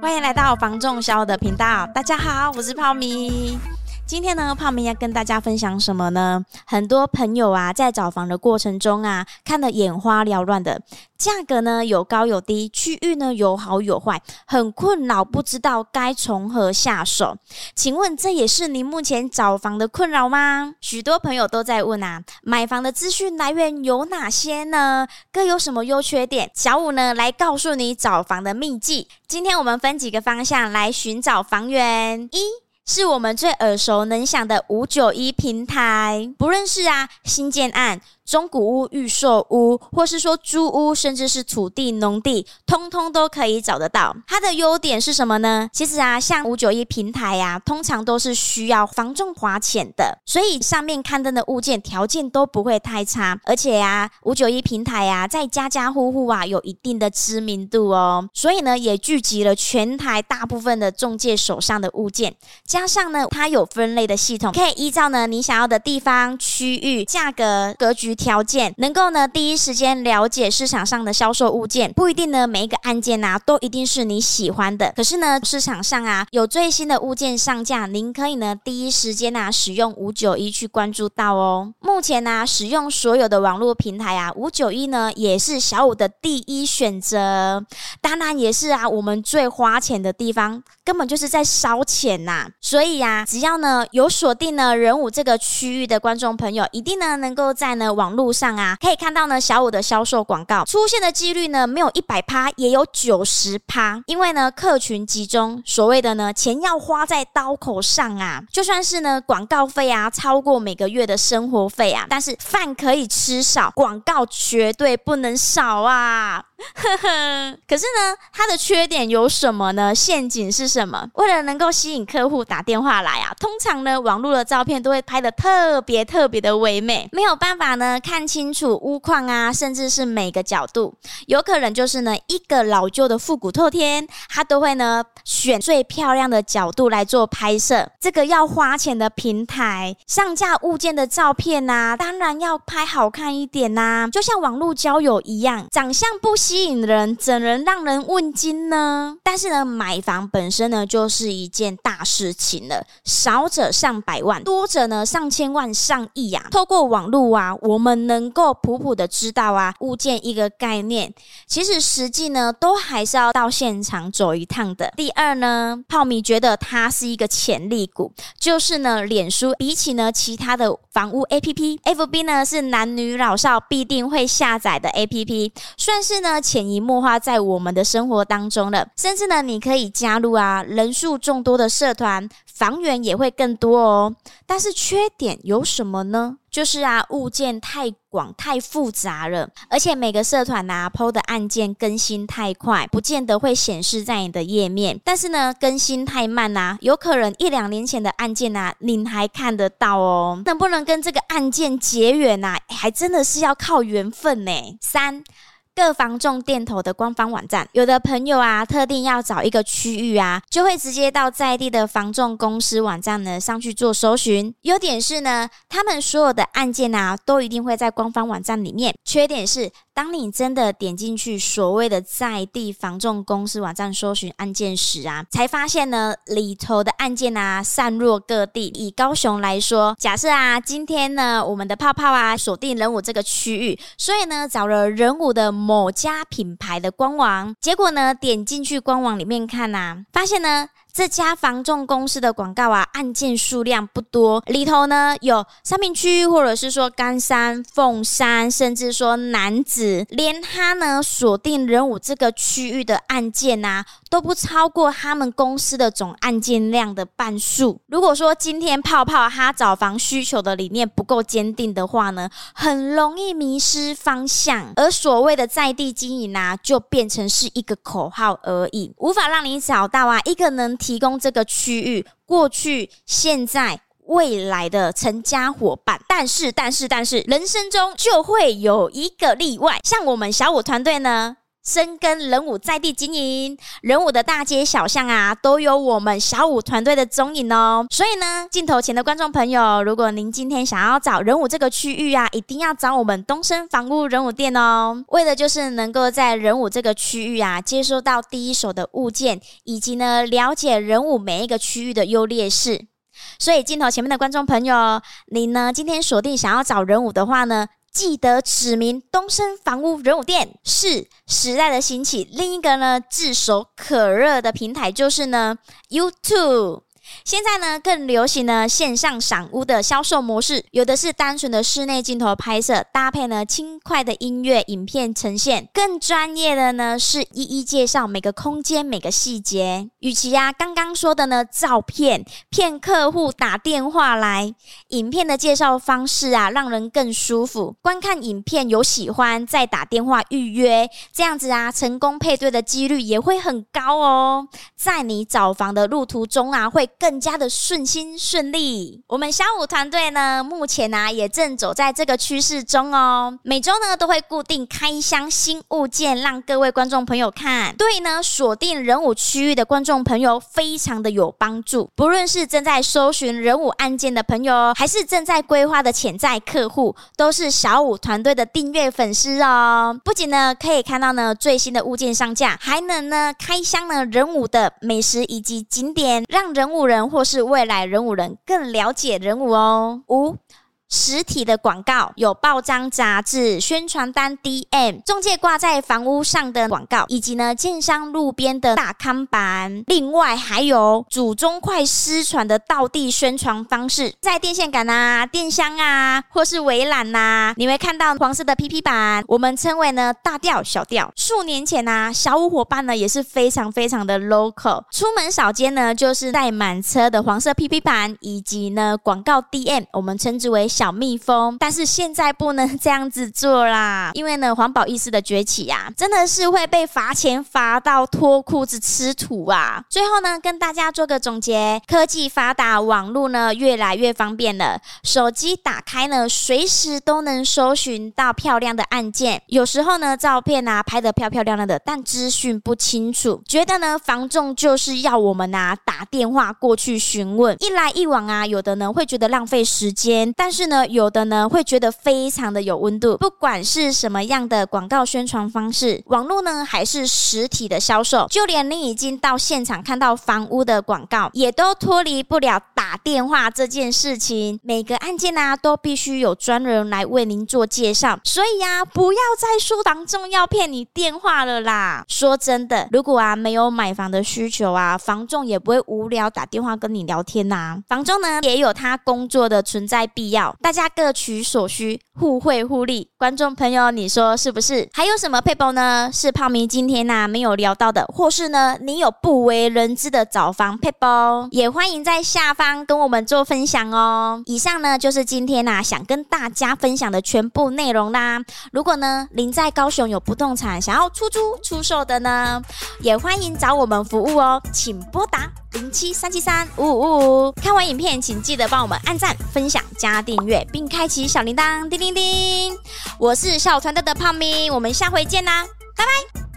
欢迎来到房仲小武的频道，大家好，我是泡米。今天呢，泡米要跟大家分享什么呢？很多朋友啊，在找房的过程中啊，看得眼花缭乱的，价格呢有高有低，区域呢有好有坏，很困扰，不知道该从何下手。请问这也是您目前找房的困扰吗？许多朋友都在问啊，买房的资讯来源有哪些呢？各有什么优缺点？小五呢来告诉你找房的秘籍。今天我们分几个方向来寻找房源。一是我们最耳熟能详的五九一平台，不论是啊新建案。中古屋、预售屋，或是说租屋，甚至是土地、农地，通通都可以找得到。它的优点是什么呢？其实啊，像五九一平台呀、啊，通常都是需要房仲花钱的，所以上面刊登的物件条件都不会太差。而且呀，五九一平台、啊，在家家户户啊有一定的知名度哦，所以呢，也聚集了全台大部分的中介手上的物件。加上呢，它有分类的系统，可以依照呢你想要的地方、区域、价格、格局。条件能够呢第一时间了解市场上的销售物件，不一定呢每一个案件啊都一定是你喜欢的。可是呢市场上啊有最新的物件上架，您可以呢第一时间啊使用五九一去关注到哦。目前呢、使用所有的网络平台啊，五九一呢也是小五的第一选择，当然也是啊我们最花钱的地方，根本就是在烧钱呐、所以呀、啊，只要呢有锁定呢仁武这个区域的观众朋友，一定呢能够在呢网。网络上啊，可以看到呢，小五的销售广告出现的几率呢，没有一百趴，也有九十趴。因为呢，客群集中，所谓的呢，钱要花在刀口上啊。就算是呢，广告费啊，超过每个月的生活费啊，但是饭可以吃少，广告绝对不能少啊。呵呵，可是呢，它的缺点有什么呢？陷阱是什么？为了能够吸引客户打电话来啊，通常呢，网络的照片都会拍得特别特别的唯美，没有办法呢看清楚屋况啊，甚至是每个角度，有可能就是呢一个老旧的复古透天，它都会呢选最漂亮的角度来做拍摄。这个要花钱的平台上架物件的照片呐、啊，当然要拍好看一点呐、就像网络交友一样，长相不。吸引人怎能让人问津呢？但是呢，买房本身呢就是一件大事情了，少者上百万，多者呢上千万、上亿啊。透过网络啊，我们能够普普的知道啊物件一个概念。其实实际呢，都还是要到现场走一趟的。第二呢，泡米觉得它是一个潜力股，就是呢，脸书比起呢其他的房屋 APP，FB 呢是男女老少必定会下载的 APP，算是呢。潜移默化在我们的生活当中了，甚至呢，你可以加入啊人数众多的社团，房源也会更多哦。但是缺点有什么呢？就是啊物件太广太复杂了，而且每个社团呐、啊、PO 的案件更新太快，不见得会显示在你的页面。但是呢更新太慢呐、啊，有可能一两年前的案件呐、啊，您还看得到哦。能不能跟这个案件结缘呐、啊？还真的是要靠缘分呢。三。各防重电头的官方网站，有的朋友啊，特定要找一个区域啊，就会直接到在地的防重公司网站呢上去做搜寻。优点是呢，他们所有的案件啊，都一定会在官方网站里面。缺点是，当你真的点进去所谓的在地房仲公司网站搜寻案件时啊，才发现呢，里头的案件啊散落各地。以高雄来说，假设啊，今天呢，我们的泡泡啊锁定仁武这个区域，所以呢，找了仁武的。某家品牌的官网，结果呢，点进去官网里面看呐、啊，发现呢。这家房仲公司的广告啊，案件数量不多，里头呢有三民区，或者是说冈山、凤山，甚至说男子，连他呢锁定仁武这个区域的案件啊，都不超过他们公司的总案件量的半数。如果说今天泡泡他找房需求的理念不够坚定的话呢，很容易迷失方向，而所谓的在地经营啊，就变成是一个口号而已，无法让你找到啊一个能。提供这个区域过去、现在、未来的成家伙伴，但是、但是、但是，人生中就会有一个例外。像我们小五团队呢，深耕人武在地经营，人武的大街小巷啊，都有我们小武团队的踪影哦。所以呢，镜头前的观众朋友，如果您今天想要找人武这个区域啊，一定要找我们东升房屋人武店哦。为的就是能够在人武这个区域啊，接收到第一手的物件，以及呢，了解人武每一个区域的优劣势。所以镜头前面的观众朋友，您呢今天锁定想要找人武的话呢，记得指明东升房屋人武店是时代的兴起。另一个呢，炙手可热的平台就是呢，YouTube。现在呢，更流行呢线上赏屋的销售模式，有的是单纯的室内镜头拍摄，搭配呢轻快的音乐影片呈现；更专业的呢是一一介绍每个空间每个细节。与其啊刚刚说的呢照片骗客户打电话来，影片的介绍方式啊让人更舒服。观看影片有喜欢再打电话预约，这样子啊成功配对的几率也会很高哦。在你找房的路途中啊会。更加的顺心顺利。我们小五团队呢，目前呢、啊、也正走在这个趋势中哦。每周呢都会固定开箱新物件，让各位观众朋友看。对呢，锁定人物区域的观众朋友非常的有帮助。不论是正在搜寻人物案件的朋友，还是正在规划的潜在客户，都是小五团队的订阅粉丝哦。不仅呢可以看到呢最新的物件上架，还能呢开箱呢人物的美食以及景点，让人物人或是未来人五人更了解人物哦。五。实体的广告有报章、杂志、宣传单、DM、中介挂在房屋上的广告，以及呢，建商路边的大看板。另外还有祖宗快失传的道地宣传方式，在电线杆啊、电箱啊，或是围栏呐，你会看到黄色的 PP 板，我们称为呢大调小调。数年前呐、啊，小五伙伴呢也是非常非常的 local，出门扫街呢就是带满车的黄色 PP 板，以及呢广告 DM，我们称之为。小蜜蜂，但是现在不能这样子做啦，因为呢，环保意识的崛起呀、啊，真的是会被罚钱罚到脱裤子吃土啊！最后呢，跟大家做个总结：科技发达，网络呢越来越方便了，手机打开呢，随时都能搜寻到漂亮的案件。有时候呢，照片啊拍得漂漂亮亮的，但资讯不清楚，觉得呢，防重就是要我们啊打电话过去询问，一来一往啊，有的呢会觉得浪费时间，但是。呢，有的呢会觉得非常的有温度，不管是什么样的广告宣传方式，网络呢还是实体的销售，就连你已经到现场看到房屋的广告，也都脱离不了打电话这件事情。每个案件呢、都必须有专人来为您做介绍，所以呀、不要再说房仲要骗你电话了啦。说真的，如果啊没有买房的需求啊，房仲也不会无聊打电话跟你聊天呐、房仲呢也有他工作的存在必要。大家各取所需，互惠互利。观众朋友，你说是不是？还有什么配包呢？是泡咪今天呐、啊、没有聊到的，或是呢你有不为人知的找房配包，也欢迎在下方跟我们做分享哦。以上呢就是今天呐、想跟大家分享的全部内容啦。如果呢您在高雄有不动产想要出租出售的呢，也欢迎找我们服务哦，请拨打零七三七三五五五五。看完影片，请记得帮我们按赞、分享、加订阅。并开启小铃铛，叮叮叮！我是小团队的胖咪，我们下回见啦，拜拜。